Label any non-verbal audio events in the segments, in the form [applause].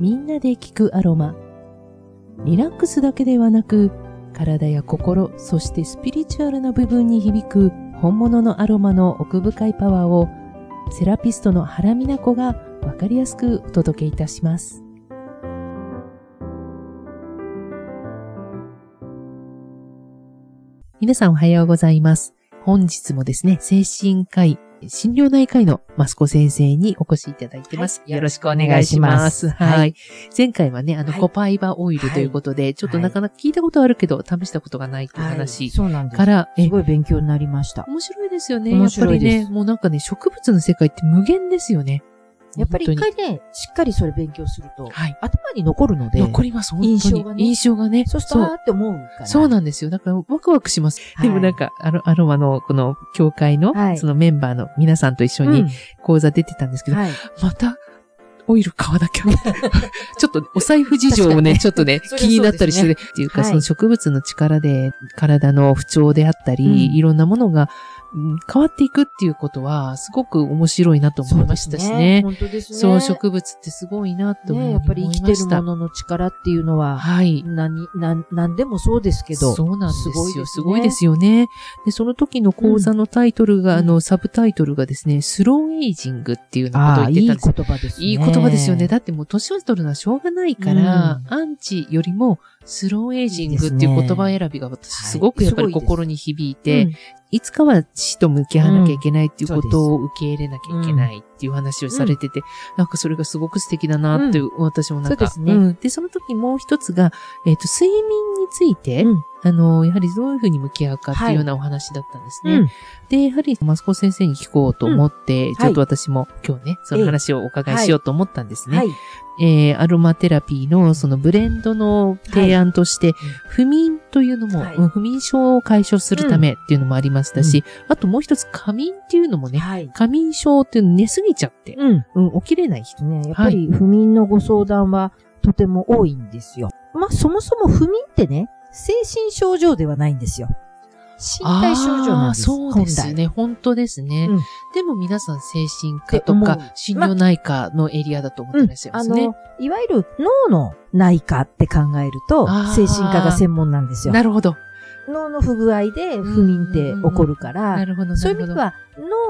みんなで聞くアロマ。リラックスだけではなく、体や心、そしてスピリチュアルな部分に響く本物のアロマの奥深いパワーを、セラピストの原美奈子がわかりやすくお届けいたします。皆さんおはようございます。本日もですね、精神科医心療内科医のマスコ先生にお越しいただいてます。はい、よろしくお願いします。はい、はい。前回はね、あの、コパイバオイルということで、ちょっとなかなか聞いたことあるけど、試したことがないという話そうなんです。から、すごい勉強になりました。面白いですよね。面白いです。やっぱりね、もうなんかね、植物の世界って無限ですよね。やっぱり一回ね、しっかりそれ勉強すると、はい、頭に残るので。残ります、本当に。印象がね。印象がね。そしたらって思うから。そうなんですよ。だからワクワクします。はい、でもなんか、アロアロマのこの教会の、そのメンバーの皆さんと一緒に講座出てたんですけど、うんはい、また、オイル買わなきゃ。[laughs] ちょっとお財布事情もね、ちょっと [laughs] ね、気になったりして、ね、っていうか、その植物の力で体の不調であったり、いろんなものが変わっていくっていうことは、すごく面白いなと思いましたしね。ね本当ですね。そう、植物ってすごいなと思いました。ね、やっぱり生きてるものの力っていうのは、はい。何、何、何でもそうですけど。そうなんですよ。すごいです、ね、すごいですよね。で、その時の講座のタイトルが、うん、あの、サブタイトルがですね、スローエイジングっていうようなことを言ってたんです。いい言葉ですね。いい言葉ですよね。だってもう年を取るのはしょうがないから、うん、アンチよりも、スローエイジングっていう言葉選びが私すごくやっぱり心に響いて、いつかは死と向き合わなきゃいけないっていうことを受け入れなきゃいけないっていう話をされてて、うん、なんかそれがすごく素敵だなっていう、うん、私もなんか。そうですね。うん、で、その時もう一つが、えっ、ー、と、睡眠について、うん、あの、やはりどういうふうに向き合うかっていうようなお話だったんですね。はい、で、やはりマスコ先生に聞こうと思って、ちょっと私も今日ね、その話をお伺いしようと思ったんですね。はいえー、アロマテラピーのそのブレンドの提案として、はい、不眠というのも、はい、不眠症を解消するためっていうのもありましたし、うん、あともう一つ仮眠っていうのもね、はい、仮眠症っていうの寝すぎちゃって、うん、うん、起きれない人。ね、やっぱり不眠のご相談はとても多いんですよ。まあそもそも不眠ってね、精神症状ではないんですよ。身体症状なんです。そうですね。本当ですね、うん、でも皆さん精神科とか心療内科のエリアだと思ってらっしゃいますね。まあの、いわゆる脳の内科って考えると、精神科が専門なんですよ。なるほど。脳の不具合で不眠って起こるから、なるほどそういう意味では、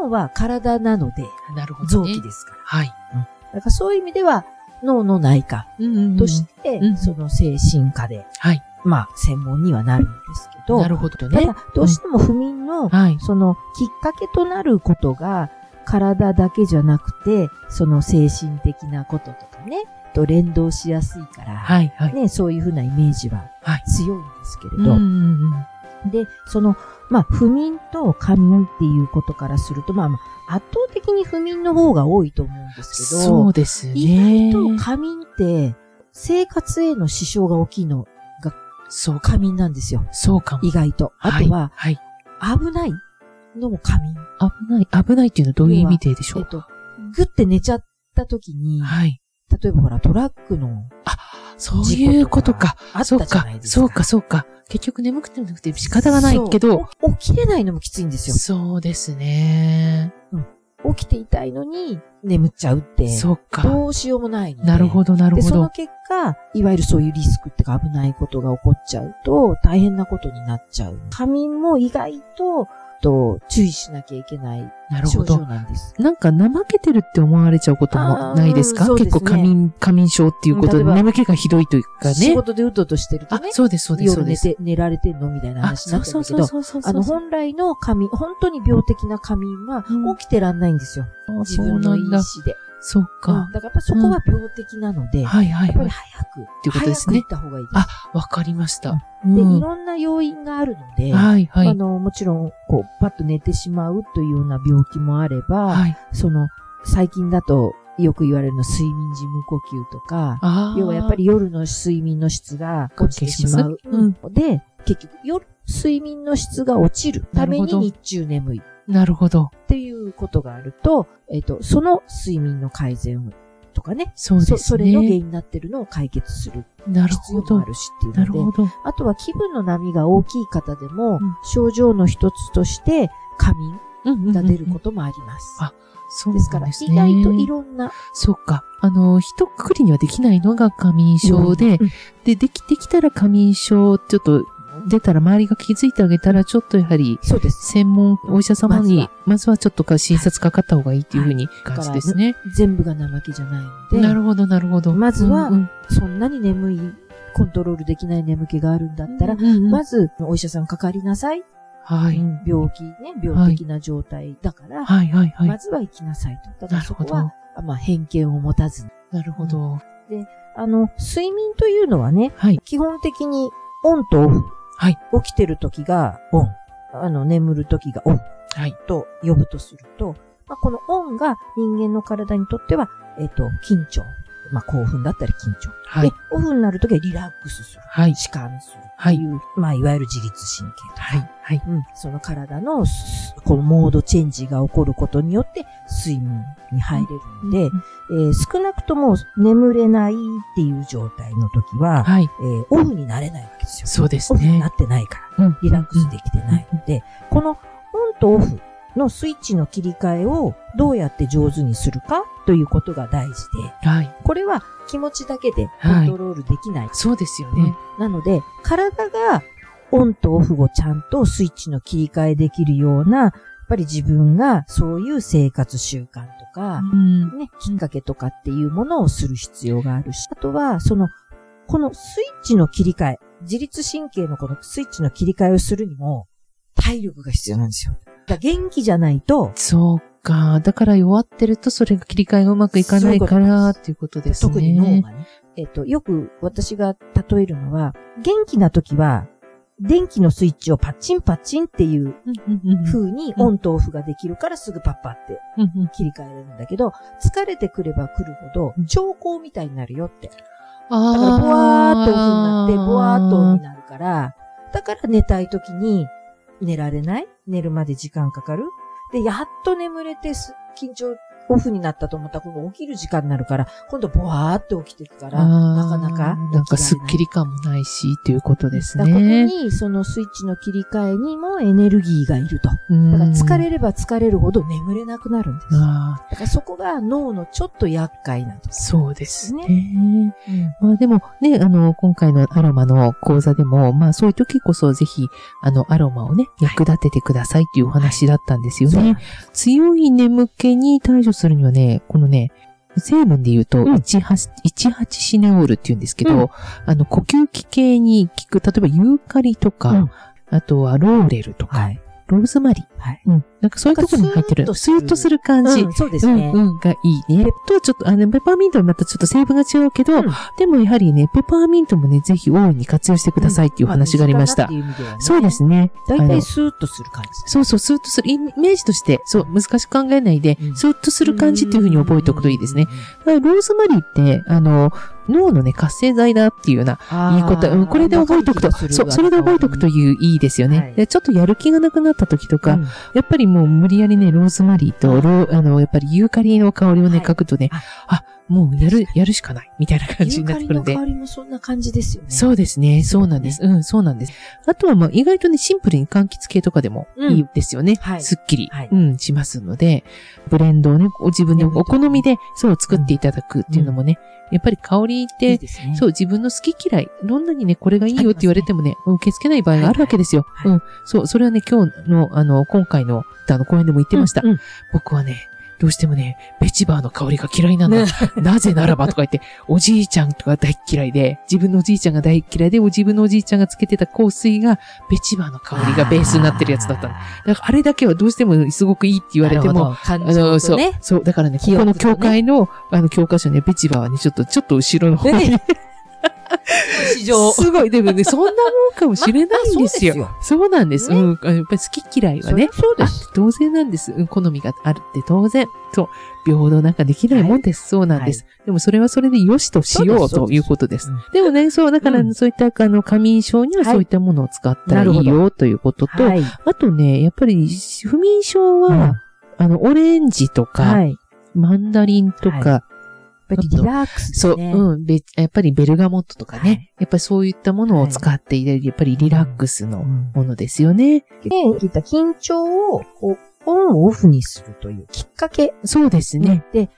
脳は体なので、なるほど、臓器ですから。はい。うん、だからそういう意味では、脳の内科として、その精神科で、はい。まあ、専門にはなるんですけど、なるほどね。ただ、どうしても不眠の、はい、その、きっかけとなることが、体だけじゃなくて、その精神的なこととかね、と連動しやすいから、はいはい、ね、そういうふうなイメージは強いんですけれど、はいで、その、まあ、不眠と仮眠っていうことからすると、まあ、まあ、圧倒的に不眠の方が多いと思うんですけど、そうですね。意外と仮眠って、生活への支障が大きいのそう仮眠なんですよ。そうかも。意外と。あとは、はい。危ないのも仮眠。危ない、危ないっていうのはどういう意味ででしょう？えっと、ぐって寝ちゃった時に、はい。例えばほら、トラックの。あ、そういうことか。あったじゃないですか。そうか、そうか。結局眠くてもなくて仕方がないけど。起きれないのもきついんですよ。そうですね。うん。起きていたいのに眠っちゃうって。そっか。どうしようもないので。なるほど、なるほど。で、その結果、いわゆるそういうリスクってか危ないことが起こっちゃうと大変なことになっちゃう。仮眠も意外とと注意しなきゃいけない症状なんです。なんか怠けてるって思われちゃうこともないですか、ね、結構仮眠、仮眠症っていうことで眠気がひどいというかね。仕事でうとうとしてるとね。そうです、そうです。夜寝て、寝られてんのみたいな話になってるけど、あの、本来の仮眠、本当に病的な仮眠は起きてらんないんですよ。うん、自分の意思で。そっか、うん。だからやっぱそこは病的なので、うん、はいはい、やっぱり早く、っていうことですね。早く行った方がいいです。あ、わかりました、うん、で、いろんな要因があるので、はいはい、あの、もちろん、こう、パッと寝てしまうというような病気もあれば、はい、その、最近だと、よく言われるの睡眠時無呼吸とか、要はやっぱり夜の睡眠の質が落ちてしまうので、結局夜、睡眠の質が落ちるために日中眠い。なるほど。っていうことがあると、えっ、ー、と、その睡眠の改善とかね。そうですねそ。それの原因になってるのを解決する必要もあるしっていうので。なるほど。あとは気分の波が大きい方でも、うん、症状の一つとして、仮眠が出ることもあります。あ、そうですから、意外といろんな。そうか。あの、一括りにはできないのが過眠症で、うんうん、で、できてきたら過眠症、ちょっと出たら周りが気づいてあげたら、ちょっとやはり、そうです。専門お医者様に、まずはちょっとか診察かかった方がいいっていうふうに感じですね。全部が怠けじゃないので。なるほど、なるほど。まずは、そんなに眠い、コントロールできない眠気があるんだったら、まず、お医者さんかかりなさい。はい。病気ね、病的な状態だから、はい、はい、はい。まずは行きなさいと。だからそこは、まあ、偏見を持たずに。なるほど。で、あの、睡眠というのはね、はい、基本的にオンとオフ。はい。起きてる時がオン。あの、眠る時がオン。はい。と呼ぶとすると、まあ、このオンが人間の体にとっては、えっ、ー、と、緊張。まあ、興奮だったり緊張。はい。で、オフになるときはリラックスする。はい。弛緩する。はい。まあ、いわゆる自律神経とか。はい。はい。うん。その体の、このモードチェンジが起こることによって、睡眠に入れるので、うん、えー、少なくとも眠れないっていう状態の時は、はい。えー、オフになれないわけですよ。そうですね。オフになってないから。うん。リラックスできてないので、うん、このオンとオフのスイッチの切り替えをどうやって上手にするかということが大事で、はい、これは気持ちだけでコントロールできない。はい、そうですよね、うん、なので、体がオンとオフをちゃんとスイッチの切り替えできるような、やっぱり自分がそういう生活習慣とか、うん、ね、きっかけとかっていうものをする必要があるし、あとは、その、このスイッチの切り替え、自律神経のこのスイッチの切り替えをするにも、体力が必要なんですよ。だ元気じゃないと。そうか。だから弱ってるとそれが切り替えがうまくいかないからっていうことですね。特に脳がね。えっ、と、よく私が例えるのは、元気な時は、電気のスイッチをパッチンパッチンっていう風にオンとオフができるからすぐパッパって切り替えれるんだけど、疲れてくれば来るほど兆候みたいになるよって。だからボワーっとオフになって、ボワーっとオンになるから、だから寝たい時に寝られない？寝るまで時間かかる？で、やっと眠れて緊張オフになったと思ったら今度起きる時間になるから、今度ボワーって起きてるから、なかなか。なんかスッキリ感もないし、ということですね。ここに、そのスイッチの切り替えにもエネルギーがいると。だから疲れれば疲れるほど眠れなくなるんです。だからそこが脳のちょっと厄介なと、ね、そうですね。うん、まあでもね、あの、今回のアロマの講座でも、まあそういう時こそぜひ、あの、アロマをね、役立ててくださいっていうお話だったんですよね。はい、強い眠気に対処するにはね、このね、成分で言うと、18、18シネオールって言うんですけど、うん、あの、呼吸器系に効く、例えばユーカリとか、うん、あとはローレルとか、はい、ローズマリー。はい。うん。なんかそういうところに入ってる。スーッとする感じ。うん、そうですね。うん、うん、がいいね。と、ちょっと、あの、ペパーミントはまたちょっと成分が違うけど、うん、でもやはりね、ペパーミントもね、ぜひ大いに活用してくださいっていう話がありました。そうですね。大体スーッとする感じ。そうそう、スーッとする。イメージとして、そう、難しく考えないで、スーッとする感じっていうふうに覚えておくといいですね。ローズマリーって、あの、脳のね、活性剤だっていうような言い方、うん、これで覚えておくと、そう、それで覚えておくといういいですよね。はい、でちょっとやる気がなくなった時とか、うん、やっぱりもう無理やりね、ローズマリーとロー、あの、やっぱりユーカリの香りをね、嗅ぐとね、あ、もうやる、やるしかない、みたいな感じになってくるんで。ユーカリの香りもそんな感じですよね。そうですね。そうなんです。うん、そうなんです。あとはまあ意外とね、シンプルに柑橘系とかでもいいですよね。はい。すっきり、うん、しますので、ブレンドをね、ご自分でお好みで、そう作っていただくっていうのもね、やっぱり香りって、そう、自分の好き嫌い、どんなにね、これがいいよって言われてもね、受け付けない場合があるわけですよ。うん。そう、それはね、今日の、あの、今回の、あの、講演でも言ってました。僕はね、どうしてもね、ベチバーの香りが嫌いなんだ。ね、なぜならばとか言って、[laughs] おじいちゃんとか大嫌いで、自分のおじいちゃんが大嫌いで、自分のおじいちゃんがつけてた香水が、ベチバーの香りがベースになってるやつだった。だからあれだけはどうしてもすごくいいって言われても、あの、そう、そう、だからね、ここの教会の、あの、教科書ね、ベチバーはね、ちょっと、ちょっと後ろの方に、ね [laughs] 市場。すごい。でもね、そんなもんかもしれないんですよ。そうですよそうなんです。ね、うん。やっぱり好き嫌いはね。そうです。当然なんです。うん、好みがあるって当然。そう。平等なんかできないもんです。はい、そうなんです、はい、でもそれはそれで良しとしようということです。でもね、そう、だから、そういった、あの、仮眠症にはそういったものを使ったらいいよということと、はい、あとね、やっぱり、不眠症は、うん、あの、オレンジとか、マンダリンとか、ぱりリラックス、ね、そう、うん。やっぱりベルガモットとかね。はい、やっぱりそういったものを使っている、やっぱりリラックスのものですよね。で、聞いた緊張をオンオフにするというきっかけ。そうですね。で、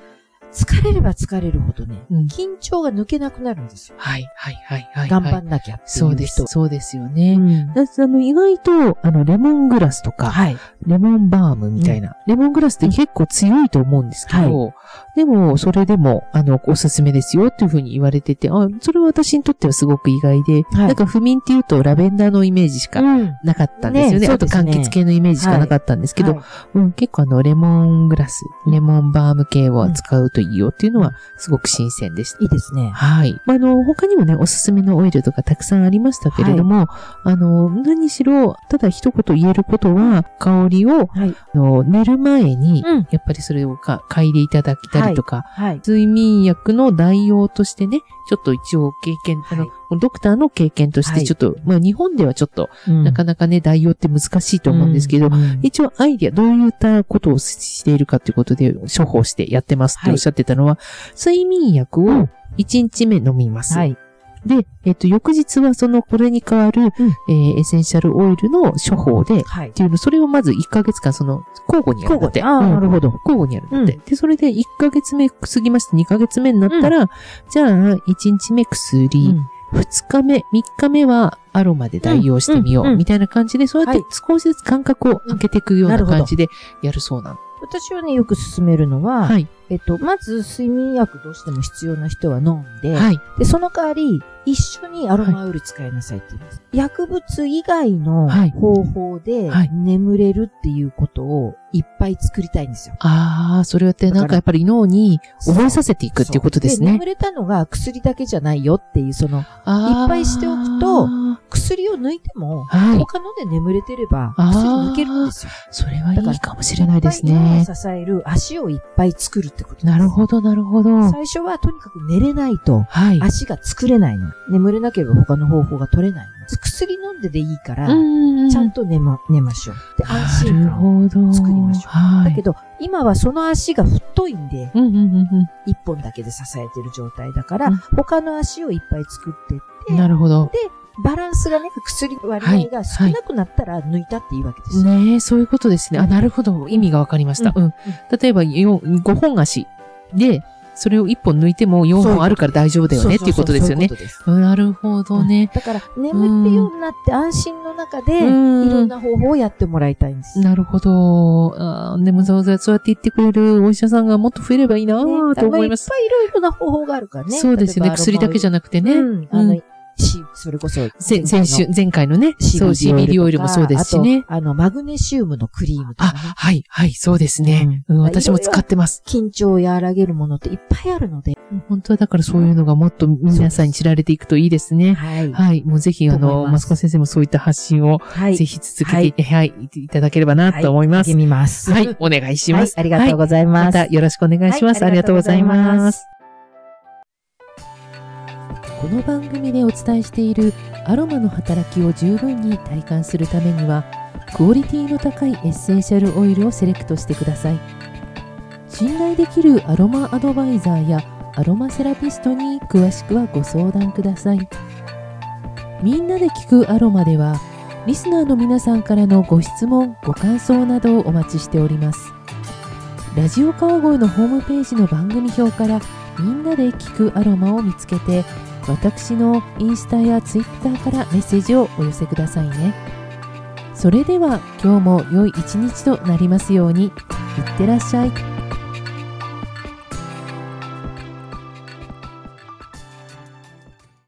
疲れれば疲れるほどね、うん、緊張が抜けなくなるんですよ。はい、はい、はい、はい。頑張んなきゃっていうそうです、そうですよね。うん、だあの意外と、あの、レモングラスとか、はい、レモンバームみたいな、うん、レモングラスって結構強いと思うんですけど、はい、でも、それでも、あの、おすすめですよっていうふうに言われてて、あ、それは私にとってはすごく意外で、はい、なんか不眠っていうとラベンダーのイメージしかなかったんですよね。ねあと柑橘系のイメージしかなかったんですけど、うん、結構あの、レモングラス、レモンバーム系を使うといいよっていうのは、すごく新鮮でした。いいですね。はい。あの、他にもね、おすすめのオイルとかたくさんありましたけれども、はい、あの、何しろ、ただ一言言えることは、香りを、はい、の寝る前に、うん、やっぱりそれをか嗅いでいただきたりとか、はい、睡眠薬の代用としてね、ちょっと一応経験、あの、ドクターの経験としてちょっと、まあ日本ではちょっと、なかなかね、代用って難しいと思うんですけど、一応アイディア、どういったことをしているかっていうことで処方してやってますっておっしゃってたのは、睡眠薬を1日目飲みます。はい。で、えっ、と、翌日はその、これに代わる、うん、えー、エッセンシャルオイルの処方で、はい、っていうの、それをまず1ヶ月間、その、交互にやるんだって。ああ、なるほど。交互にやるんだって。うん、で、それで1ヶ月目過ぎまして2ヶ月目になったら、うん、じゃあ、1日目薬、2日目、3日目はアロマで代用してみよう、みたいな感じで、そうやって少しずつ間隔を空けていくような感じでやるそうなの。私はね、よく勧めるのは、はい、えっと、まず睡眠薬どうしても必要な人は飲んで、はい、で、その代わり、一緒にアロマオイル使いなさいって言います。はい、薬物以外の方法で眠れるっていうことをいっぱい作りたいんですよ。ああ、それってなんかやっぱり脳に覚えさせていくっていうことですね。眠れたのが薬だけじゃないよっていう、その、いっぱいしておくと、薬を抜いても、はい、他ので眠れてれば、薬抜けるんですよ。それはいいかもしれないですね。支える足をいっぱい作るって。なるほど、なるほど。最初はとにかく寝れないと、足が作れないの。眠れなければ他の方法が取れないの。薬飲んででいいから、ちゃんと寝ま、寝ましょう。で、安心感を作りましょう。だけど、今はその足が太いんで、一本だけで支えてる状態だから、他の足をいっぱい作ってって、なるほど。で、バランスがね、薬割合が少なくなったら抜いたっていうわけです、はいはい、ねそういうことですね。あ、なるほど。意味がわかりました。うん。うん、例えば、5本足で、それを1本抜いても4本あるから大丈夫だよねっていうことですよね。なるほどね。だから、眠るようになって安心の中で、いろんな方法をやってもらいたいんです。なるほど。あでもそうやって言ってくれるお医者さんがもっと増えればいいなと思います。いっぱいいろいろな方法があるからね。そうですよね。薬だけじゃなくてね。あの、それこそ、先週、前回のね、そう、CBD オイルもそうですしね。あの、マグネシウムのクリームとか、ね、あ、はい、はい、そうですね。うん、私も使ってます。緊張を和らげるものっていっぱいあるので。本当はだからそういうのがもっと皆さんに知られていくといいですね。はい。はい。もうぜひ、あの、マスコ先生もそういった発信を、ぜひ続けて、はい、いただければなと思います。はい、お願いします。ありがとうございます。またよろしくお願いします。ありがとうございます。この番組でお伝えしているアロマの働きを十分に体感するためにはクオリティの高いエッセンシャルオイルをセレクトしてください。信頼できるアロマアドバイザーやアロマセラピストに詳しくはご相談ください。みんなで聞くアロマではリスナーの皆さんからのご質問ご感想などをお待ちしております。ラジオ川越のホームページの番組表からみんなで聞くアロマを見つけて私のインスタやツイッターからメッセージをお寄せくださいねそれでは今日も良い一日となりますようにいってらっしゃい。